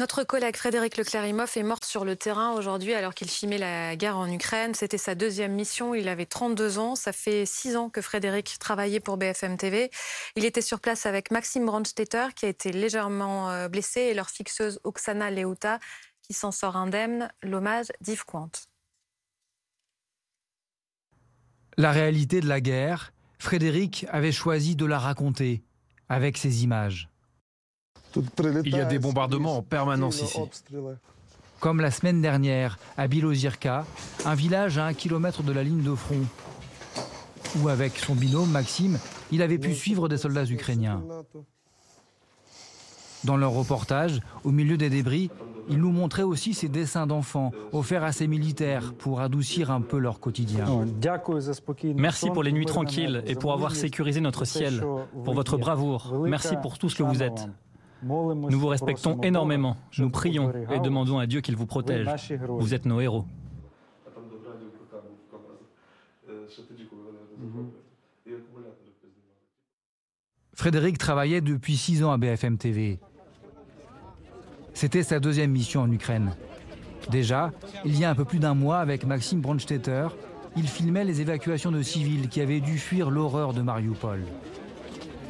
Notre collègue Frédéric Leclerimoff est mort sur le terrain aujourd'hui alors qu'il filmait la guerre en Ukraine. C'était sa deuxième mission. Il avait 32 ans. Ça fait six ans que Frédéric travaillait pour BFM TV. Il était sur place avec Maxime Brandstetter qui a été légèrement euh, blessé et leur fixeuse Oksana Leuta qui s'en sort indemne. L'hommage d'Yves Quant. La réalité de la guerre, Frédéric avait choisi de la raconter avec ses images. Il y a des bombardements en permanence ici. Comme la semaine dernière à Bilozirka, un village à un kilomètre de la ligne de front, où avec son binôme Maxime, il avait pu suivre des soldats ukrainiens. Dans leur reportage, au milieu des débris, il nous montrait aussi ses dessins d'enfants offerts à ses militaires pour adoucir un peu leur quotidien. Merci pour les nuits tranquilles et pour avoir sécurisé notre ciel, pour votre bravoure. Merci pour tout ce que vous êtes. Nous vous respectons énormément. Nous prions et demandons à Dieu qu'il vous protège. Vous êtes nos héros. Frédéric travaillait depuis six ans à BFM TV. C'était sa deuxième mission en Ukraine. Déjà, il y a un peu plus d'un mois, avec Maxime Brandstetter, il filmait les évacuations de civils qui avaient dû fuir l'horreur de Mariupol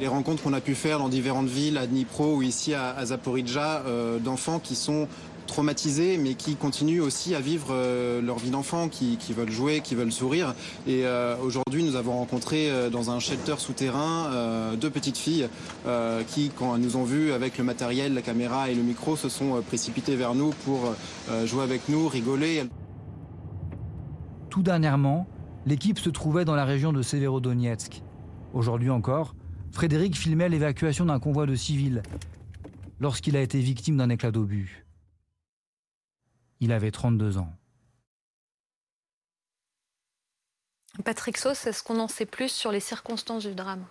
les rencontres qu'on a pu faire dans différentes villes, à Dnipro ou ici à, Zaporizhzhia, euh, d'enfants qui sont traumatisés, mais qui continuent aussi à vivre euh, leur vie d'enfant, qui, veulent jouer, qui veulent sourire. Et euh, aujourd'hui, nous avons rencontré dans un shelter souterrain deux petites filles qui, quand elles nous ont vus avec le matériel, la caméra et le micro, se sont précipitées vers nous pour jouer avec nous, rigoler. Tout dernièrement, l'équipe se trouvait dans la région de Severodonetsk. Aujourd'hui encore, Frédéric filmait l'évacuation d'un convoi de civils lorsqu'il a été victime d'un éclat d'obus. Il avait 32 ans. Patrick Sauce, est-ce qu'on en sait plus sur les circonstances du drame?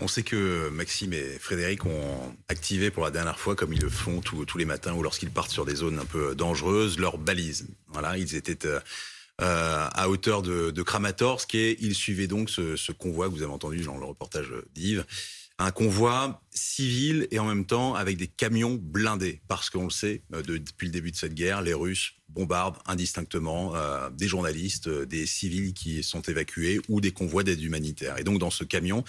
On sait que Maxime et Frédéric ont activé pour la dernière fois, comme ils le font tous, les matins ou lorsqu'ils partent sur des zones un peu dangereuses, leurs balises. Voilà, ils étaient euh, à hauteur de, Kramatorsk et il suivait donc ce, convoi que vous avez entendu dans le reportage d'Yves. Un convoi civil et en même temps avec des camions blindés, parce qu'on le sait, euh, depuis le début de cette guerre, les Russes bombardent indistinctement euh, des journalistes, des civils qui sont évacués ou des convois d'aide humanitaire. Et donc dans ce camion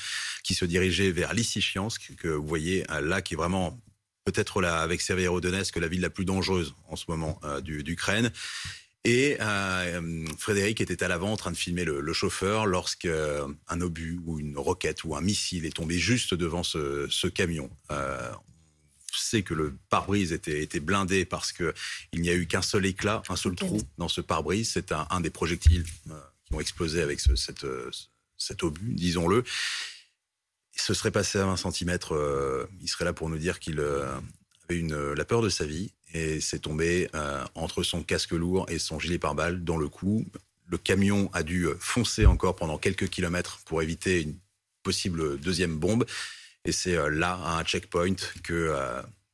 qui se dirigeait vers Lysychansk, que vous voyez là, qui est vraiment peut-être avec Severodonetsk la ville la plus dangereuse en ce moment d'Ukraine. Et euh, Frédéric était à l'avant en train de filmer le, chauffeur lorsque euh, un obus ou une roquette ou un missile est tombé juste devant ce, camion. Euh, on sait que le pare-brise était, était, blindé parce qu'il n'y a eu qu'un seul éclat, un seul trou dans ce pare-brise. C'est un, des projectiles qui ont explosé avec ce, cette, cet obus, disons-le. Il se serait passé à 20 cm. il serait là pour nous dire qu'il avait une, la peur de sa vie et c'est tombé euh, entre son casque lourd et son gilet pare-balles dans le cou. Le camion a dû euh, foncer encore pendant quelques kilomètres pour éviter une possible deuxième bombe. Et c'est euh, là, à un checkpoint, que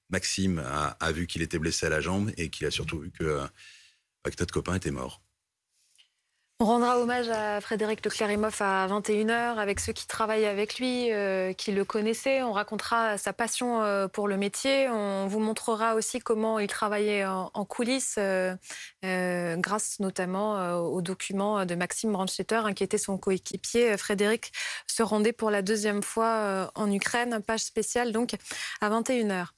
Maxime a, vu qu'il était blessé à la jambe et qu'il a surtout vu que, que notre copain était mort. On rendra hommage à Frédéric Leclerimoff à 21h avec ceux qui travaillent avec lui, euh, qui le connaissaient. On racontera sa passion euh, pour le métier. On vous montrera aussi comment il travaillait en, coulisses, euh, grâce notamment aux documents de Maxime Brandstetter, qui était son coéquipier. Frédéric se rendait pour la deuxième fois en Ukraine. Page spéciale donc à 21h.